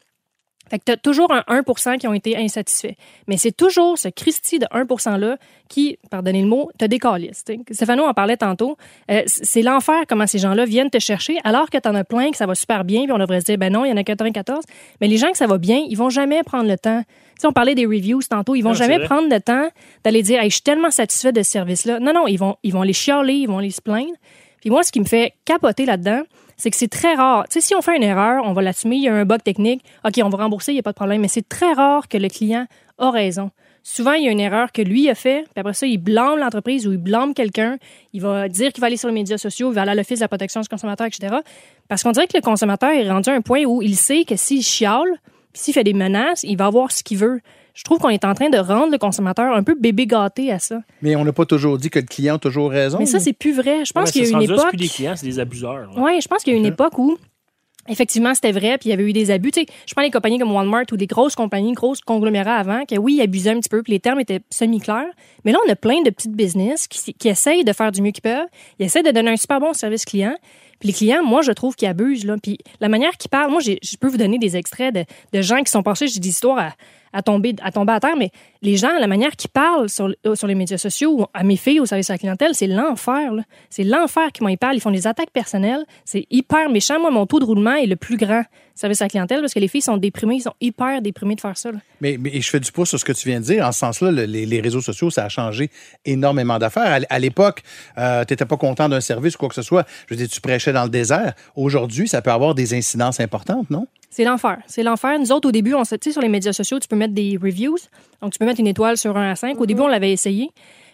Fait que tu as toujours un 1% qui ont été insatisfaits. Mais c'est toujours ce Christie de 1 %-là qui, pardonnez le mot, te décalisse. Stéphano en parlait tantôt. Euh, c'est l'enfer comment ces gens-là viennent te chercher alors que tu en as plein, que ça va super bien, puis on devrait se dire, ben non, il y en a 94. Mais les gens que ça va bien, ils vont jamais prendre le temps. T'sais, on parlait des reviews tantôt, ils vont Non, jamais prendre le temps d'aller dire, hey, je suis tellement satisfait de ce service-là. Non, non, ils vont, ils vont les chialer, ils vont les se plaindre. Puis moi, ce qui me fait capoter là-dedans, c'est que c'est très rare. Tu sais, si on fait une erreur, on va l'assumer, il y a un bug technique, OK, on va rembourser, il n'y a pas de problème, mais c'est très rare que le client a raison. Souvent, il y a une erreur que lui a fait, puis après ça, il blâme l'entreprise ou il blâme quelqu'un. Il va dire qu'il va aller sur les médias sociaux, il va aller à l'Office de la protection du consommateur, etc. Parce qu'on dirait que le consommateur est rendu à un point où il sait que s'il chiale, s'il fait des menaces, il va avoir ce qu'il veut. Je trouve qu'on est en train de rendre le consommateur un peu bébé gâté à ça. Mais on n'a pas toujours dit que le client a toujours raison. Mais ça, c'est plus vrai. Je pense Ouais, qu'il y a une époque. plus des clients, c'est des abuseurs. Oui, je pense qu'il y a une époque où, effectivement, c'était vrai, puis il y avait eu des abus. Tu sais, je prends les compagnies comme Walmart ou des grosses compagnies, grosses conglomérats avant, que oui, ils abusaient un petit peu, puis les termes étaient semi-clairs. Mais là, on a plein de petites business qui, qui essayent de faire du mieux qu'ils peuvent. Ils essayent de donner un super bon service client. Puis les clients, moi, je trouve qu'ils abusent. Là. Puis la manière qu'ils parlent, moi, je peux vous donner des extraits de, de gens qui sont passés, j'ai des histoires à, à, tomber, à tomber à terre, mais les gens, la manière qu'ils parlent sur, euh, sur les médias sociaux, à mes filles, au service à la clientèle, c'est l'enfer. C'est l'enfer comment ils parlent. Ils font des attaques personnelles. C'est hyper méchant. Moi, mon taux de roulement est le plus grand service à la clientèle parce que les filles sont déprimées. Ils sont hyper déprimées de faire ça. Mais, je fais du pouce sur ce que tu viens de dire. En ce sens-là, le- les, réseaux sociaux, ça a changé énormément d'affaires. À l'époque, euh, tu n'étais pas content d'un service ou quoi que ce soit. Je veux dire, tu prêchais dans le désert. Aujourd'hui, ça peut avoir des incidences importantes, non? C'est l'enfer. C'est l'enfer. Nous autres, au début, on se, tu sais, sur les médias sociaux, tu peux mettre des reviews. Donc, tu peux mettre une étoile sur 1 à 5. Au début, on l'avait essayé.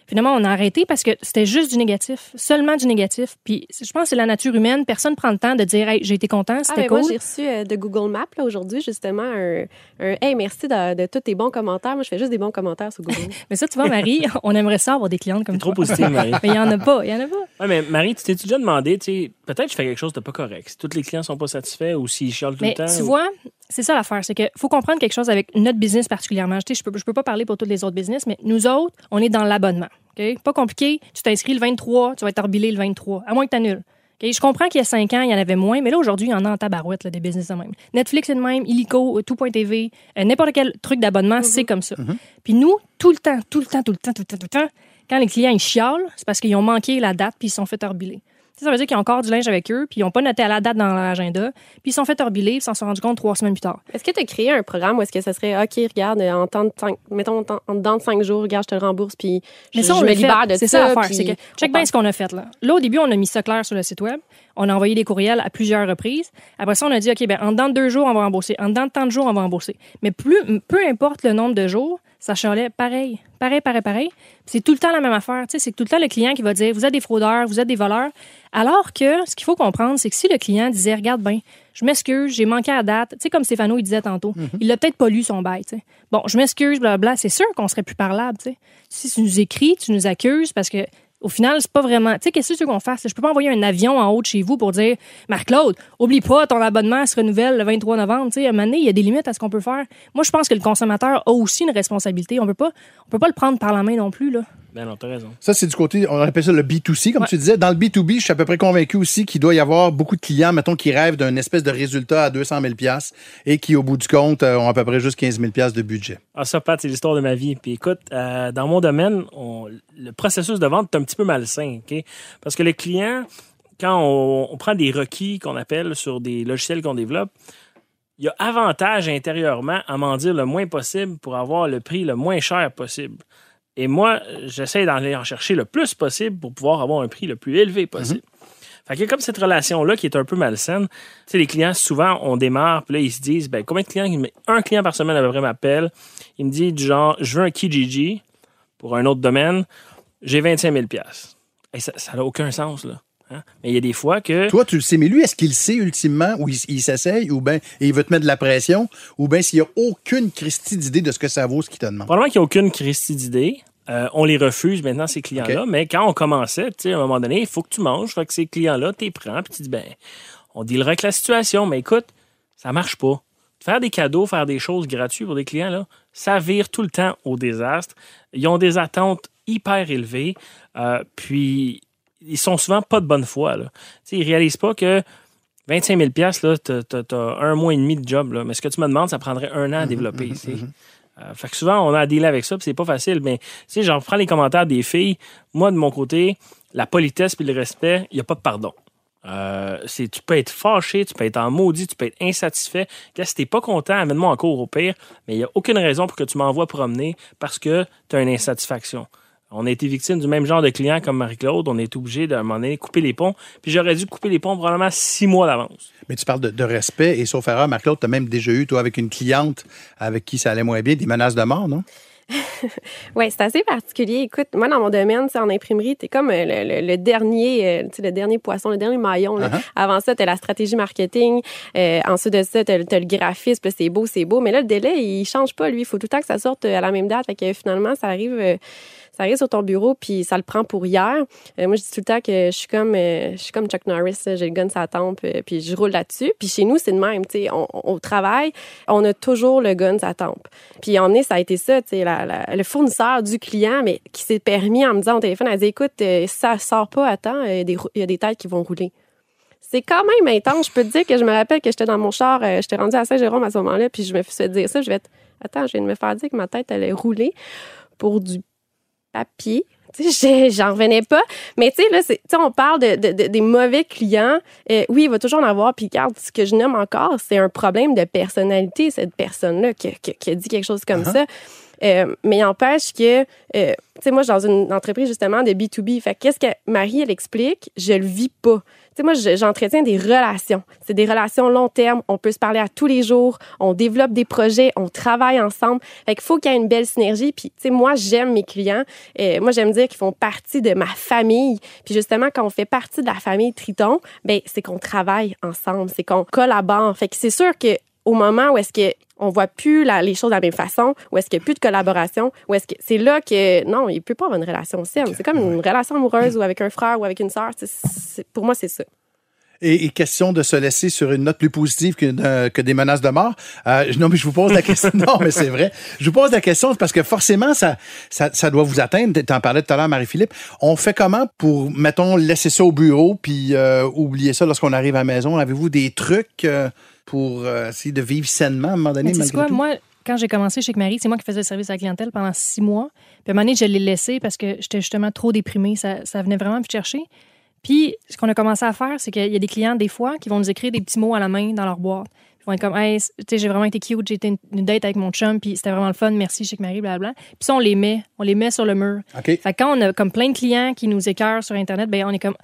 Finalement, on a arrêté parce que c'était juste du négatif, seulement du négatif. Puis je pense que c'est la nature humaine. Personne prend le temps de dire, hey, j'ai été content, Ah, c'était mais cool. moi, j'ai reçu euh, de Google Maps là, aujourd'hui, justement, un, un Hey, merci de, de tous tes bons commentaires. Moi, je fais juste des bons commentaires sur Google. [LAUGHS] Mais ça, tu vois, Marie, on aimerait ça avoir des clientes comme C'est trop toi. positif, Marie. [LAUGHS] Mais il y en a pas, il y en a pas. Ouais, mais Marie, tu t'es déjà demandé, tu sais, peut-être que je fais quelque chose de pas correct. Si tous les clients sont pas satisfaits ou s'ils chialent tout Mais le temps. tu ou- vois, c'est ça l'affaire, c'est que faut comprendre quelque chose avec notre business particulièrement. Je, je peux, je peux pas parler pour tous les autres business, mais nous autres, on est dans l'abonnement. ok? Pas compliqué. Tu t'inscris le 23, tu vas être orbilé le 23, à moins que tu annules. Ok, Je comprends qu'il y a cinq ans, il y en avait moins, mais là, aujourd'hui, il y en a en tabarouette, là, des business de même. Netflix est de même, Illico, euh, Tout.tv, euh, n'importe quel truc d'abonnement, c'est comme ça. Puis nous, tout le temps, tout le temps, tout le temps, tout le temps, tout le temps, quand les clients ils chialent, c'est parce qu'ils ont manqué la date puis ils se sont fait orbiler. Ça veut dire qu'ils ont encore du linge avec eux, puis ils n'ont pas noté à la date dans leur agenda, puis ils se sont fait orbiler, puis ils s'en sont rendus compte trois semaines plus tard. Est-ce que tu as créé un programme où est-ce que ça serait OK, regarde, en temps de cinq- mettons en dedans de cinq jours, regarde, je te le rembourse, puis je, Mais ça, on je me l'a libère de C'est ça. ça l'affaire. puis C'est que, on check bien ce qu'on a fait, là. Là, au début, on a mis ça clair sur le site web. On a envoyé des courriels à plusieurs reprises. Après ça, on a dit, OK, ben, en dedans de deux jours, on va rembourser. En dedans de tant de jours, on va rembourser. Mais plus, peu importe le nombre de jours, ça chialait pareil. Pareil, pareil, pareil. Puis C'est tout le temps la même affaire. Tu sais, c'est tout le temps le client qui va dire, vous êtes des fraudeurs, vous êtes des voleurs. Alors que, ce qu'il faut comprendre, c'est que si le client disait, regarde bien, je m'excuse, j'ai manqué à date. Tu sais, comme Stéphano, il disait tantôt. Il l'a peut-être pas lu son bail, tu sais. Bon, je m'excuse, blablabla. C'est sûr qu'on serait plus parlable, tu sais. Si tu nous écris, tu nous accuses parce que au final, c'est pas vraiment. Tu sais, qu'est-ce que tu veux qu'on fasse? Je peux pas envoyer un avion en haut de chez vous pour dire Marc-Claude, oublie pas, ton abonnement se renouvelle le 23 novembre. Tu sais, à un moment donné, il y a des limites à ce qu'on peut faire. Moi, je pense que le consommateur a aussi une responsabilité. On peut pas, on peut pas le prendre par la main non plus, là. Ben non, t'as raison. Ça, c'est du côté, on appelle ça le B2C, comme Ouais. tu disais. Dans le B2B, je suis à peu près convaincu aussi qu'il doit y avoir beaucoup de clients, mettons, qui rêvent d'un espèce de résultat à 200 000 et qui, au bout du compte, euh, ont à peu près juste 15 000 de budget. Ah, ça, Pat, c'est l'histoire de ma vie. Puis écoute, euh, dans mon domaine, on- le processus de vente est un petit peu malsain, OK? Parce que les clients, quand on, on prend des requis qu'on appelle sur des logiciels qu'on développe, il y a avantage intérieurement à m'en dire le moins possible pour avoir le prix le moins cher possible. Et moi, j'essaie d'aller en chercher le plus possible pour pouvoir avoir un prix le plus élevé possible. Fait que comme cette relation-là qui est un peu malsaine, tu sais, les clients, souvent, on démarre, puis là, ils se disent, ben, combien de clients, un client par semaine à peu près m'appelle, il me dit du genre, je veux un Kijiji pour un autre domaine, j'ai 25 000 Et ça n'a aucun sens, là. Hein? Mais il y a des fois que... Toi, tu le sais, mais lui, est-ce qu'il le sait ultimement ou il, il s'essaye ou bien il veut te mettre de la pression ou bien s'il n'y a aucune Christie d'idée de ce que ça vaut, ce qu'il te demande? Probablement qu'il n'y a aucune Christie d'idée. Euh, on les refuse maintenant, ces clients-là. Mais quand on commençait, tu sais, à un moment donné, il faut que tu manges. Fait que ces clients-là, tu les prends, puis tu dis, ben, on dealera avec la situation. Mais écoute, ça marche pas. Faire des cadeaux, faire des choses gratuites pour des clients, là, ça vire tout le temps au désastre. Ils ont des attentes hyper élevées. euh, puis, ils sont souvent pas de bonne foi. Là. Tu sais, ils réalisent pas que 25 000 là, t'as, t'as un mois et demi de job. Là. Mais ce que tu me demandes, ça prendrait un an à développer. tu sais. Euh, fait que souvent, on a à dealer avec ça, puis c'est pas facile. Mais, sais, j'en prends les commentaires des filles. Moi, de mon côté, la politesse puis le respect, il n'y a pas de pardon. Euh, c'est, tu peux être fâché, tu peux être en maudit, tu peux être insatisfait. Là, si t'es pas content, amène-moi en cours au pire, mais il n'y a aucune raison pour que tu m'envoies promener parce que tu as une insatisfaction. On a été victime du même genre de client comme Marie-Claude. On est obligé d'un moment donné couper les ponts. Puis j'aurais dû couper les ponts probablement six mois d'avance. Mais tu parles de, de respect et sauf erreur, Marc-Claude, tu as même déjà eu, toi, avec une cliente avec qui ça allait moins bien, des menaces de mort, non? [LAUGHS] Oui, c'est assez particulier. Écoute, moi, dans mon domaine, c'est en imprimerie, t'es comme euh, le, le- le dernier, euh, tu sais, le dernier poisson, le dernier maillon. là. Uh-huh. Avant ça, t'as la stratégie marketing. Euh, ensuite de ça, t'as, le- t'as le graphisme. C'est beau, c'est beau. Mais là, le délai, il change pas, lui. Il faut tout le temps que ça sorte à la même date. Fait que finalement, ça arrive... euh, ça arrive sur ton bureau, puis ça le prend pour hier. Euh, moi, je dis tout le temps que je suis comme, euh, je suis comme Chuck Norris, j'ai le gun la tempe, euh, puis je roule là-dessus. Puis chez nous, c'est de même, tu sais, on, on- au travail, on a toujours le gun la tempe. Puis en est, ça a été ça, tu sais, le fournisseur du client, mais qui s'est permis en me disant au téléphone, elle dit, écoute, ça sort pas à temps, il y a des têtes qui vont rouler. C'est quand même intense. Je peux te dire que je me rappelle que j'étais dans mon char, j'étais rendue à Saint-Jérôme à ce moment-là, puis je me suis fait dire ça. Je vais être, attends, je viens de me faire dire que ma tête allait rouler pour du papier. [LAUGHS] Tu sais, j'ai- j'en revenais pas. Mais tu sais, là, on parle de, de- de- des mauvais clients. Euh, oui, il va toujours en avoir. Puis regarde, ce que je nomme encore, c'est un problème de personnalité, cette personne-là qui, qui- qui a dit quelque chose comme Uh-huh. ça. Euh, mais il empêche que, euh, tu sais, moi, je suis dans une entreprise justement de B2B. Fait que qu'est-ce que Marie, elle explique? Je le vis pas. Tu sais, moi, je- j'entretiens des relations. C'est des relations long terme. On peut se parler à tous les jours. On développe des projets. On travaille ensemble. Fait qu'il faut qu'il y ait une belle synergie. Puis, tu sais, moi, j'aime mes clients. Euh, moi, j'aime dire qu'ils font partie de ma famille. Puis, justement, quand on fait partie de la famille Triton, ben c'est qu'on travaille ensemble. C'est qu'on collabore. Fait que c'est sûr que au moment où est-ce que on voit plus la- les choses de la même façon, où est-ce qu'il n'y a plus de collaboration, où est-ce que c'est là que non, il peut pas avoir une relation saine. C'est comme une relation amoureuse ou avec un frère ou avec une sœur. Pour moi, c'est ça. Et, et question de se laisser sur une note plus positive que, de- que des menaces de mort. Euh, non, mais je vous pose la question. [LAUGHS] non, mais c'est vrai. Je vous pose la question parce que forcément, ça, ça, ça doit vous atteindre. Tu en parlais tout à l'heure, Marie-Philippe. On fait comment pour, mettons, laisser ça au bureau puis euh, oublier ça lorsqu'on arrive à la maison? Avez-vous des trucs euh, pour euh, essayer de vivre sainement à un moment donné, Mais tu sais malgré quoi, tout? moi, quand j'ai commencé chez Marie, c'est moi qui faisais le service à la clientèle pendant six mois. Puis à un moment donné, je l'ai laissé parce que j'étais justement trop déprimée. Ça, ça venait vraiment me chercher. Puis ce qu'on a commencé à faire, c'est qu'il y a des clients, des fois, qui vont nous écrire des petits mots à la main dans leur boîte. Vont être comme, hey, tu sais, j'ai vraiment été cute, j'ai été une- une date avec mon chum, puis c'était vraiment le fun, merci chez Marie, blablabla. Puis ça, on les met, on les met sur le mur. Fait que quand on a comme plein de clients qui nous écœurent sur Internet, ben on est comme,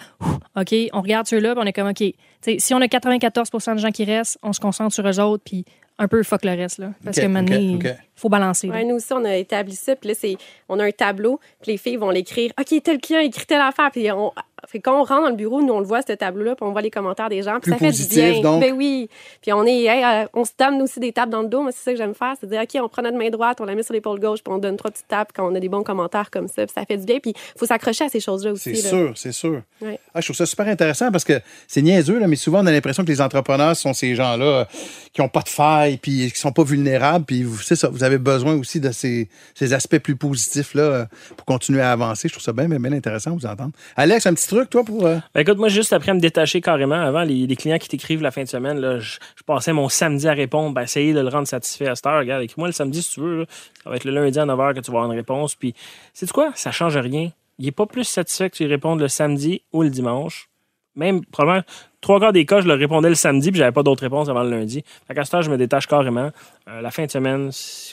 OK, on regarde ceux-là, puis on est comme, OK. Tu sais, si on a 94% de gens qui restent, on se concentre sur eux autres, puis un peu fuck le reste, là. Parce que maintenant, il faut balancer. Ouais, nous aussi, on a établi ça. Puis là, c'est, on a un tableau. Puis les filles vont l'écrire. OK, tel client a écrit telle affaire. Puis on, fait quand on rentre dans le bureau, nous, on le voit, ce tableau-là. Puis on voit les commentaires des gens. Puis ça fait du bien. donc. Ben oui. Puis on est, hey, euh, on se donne aussi des tapes dans le dos. Moi, c'est ça que j'aime faire. C'est dire, OK, on prend notre main droite, on la met sur l'épaule gauche, puis on donne trois petites tapes quand on a des bons commentaires comme ça. Puis ça fait du bien. Puis il faut s'accrocher à ces choses-là aussi. C'est sûr, c'est sûr. Ouais. Ah, je trouve ça super intéressant parce que c'est niaiseux, là, mais souvent on a l'impression que les entrepreneurs sont ces gens-là euh, qui ont pas de faille puis qui sont pas vulnérables. Puis vous- ça, vous avez besoin aussi de ces, ces aspects plus positifs là euh, pour continuer à avancer. Je trouve ça bien, bien, bien intéressant de vous entendre. Alex, un petit truc, toi, pour. euh, Ben, écoute, moi, juste après me détacher carrément, avant, les, les clients qui t'écrivent la fin de semaine, là, je, je passais mon samedi à répondre, ben, essayer de le rendre satisfait à cette heure. Regarde, écris-moi le samedi si tu veux. là. Ça va être le lundi à 9h que tu vas avoir une réponse. Puis, sais-tu quoi? Ça change rien. Il est pas plus satisfait que tu lui répondes le samedi ou le dimanche. Même, probablement, trois quarts des cas, je leur répondais le samedi, puis j'avais pas d'autres réponses avant le lundi. Fait qu'à cette heure, je me détache carrément. Euh, la fin de semaine,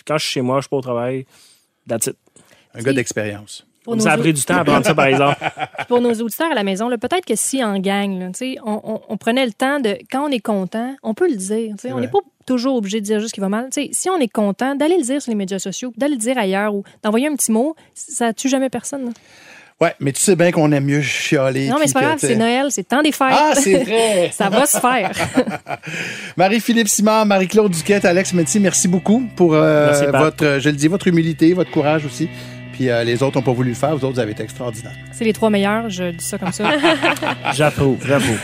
quand je suis chez moi, je suis pas au travail. That's it. un gars d'expérience. Pour nos, Ça a pris du temps à prendre ça, par exemple. [LAUGHS] pour nos auditeurs à la maison, là, peut-être que si en gang, là, tu sais, on, on- on prenait le temps de, quand on est content, on peut le dire. tu sais, On n'est pas toujours obligé de dire juste ce qui va mal. Tu sais, si on est content, d'aller le dire sur les médias sociaux, d'aller le dire ailleurs ou d'envoyer un petit mot, ça tue jamais personne. là. Ouais, mais tu sais bien qu'on aime mieux chialer. Non, mais c'est pas grave, c'est Noël, c'est temps des fêtes. Ah, c'est vrai! [LAUGHS] ça va se faire. [LAUGHS] Marie-Philippe Simard, Marie-Claude Duquette, Alex Métier, merci beaucoup pour euh, Merci, votre, je le dis, votre humilité, votre courage aussi. Puis euh, les autres n'ont pas voulu le faire, vous autres, vous avez été extraordinaires. c'est les trois meilleurs, je dis ça comme ça. [LAUGHS] J'approuve, j'approuve.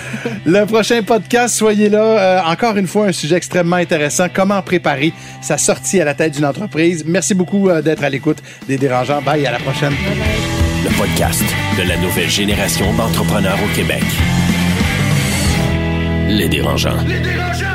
Le prochain podcast, soyez là. Euh, encore une fois, un sujet extrêmement intéressant. Comment préparer sa sortie à la tête d'une entreprise. Merci beaucoup euh, d'être à l'écoute des dérangeants. Bye, à la prochaine. Le podcast de la nouvelle génération d'entrepreneurs au Québec. Les dérangeants. Les dérangeants!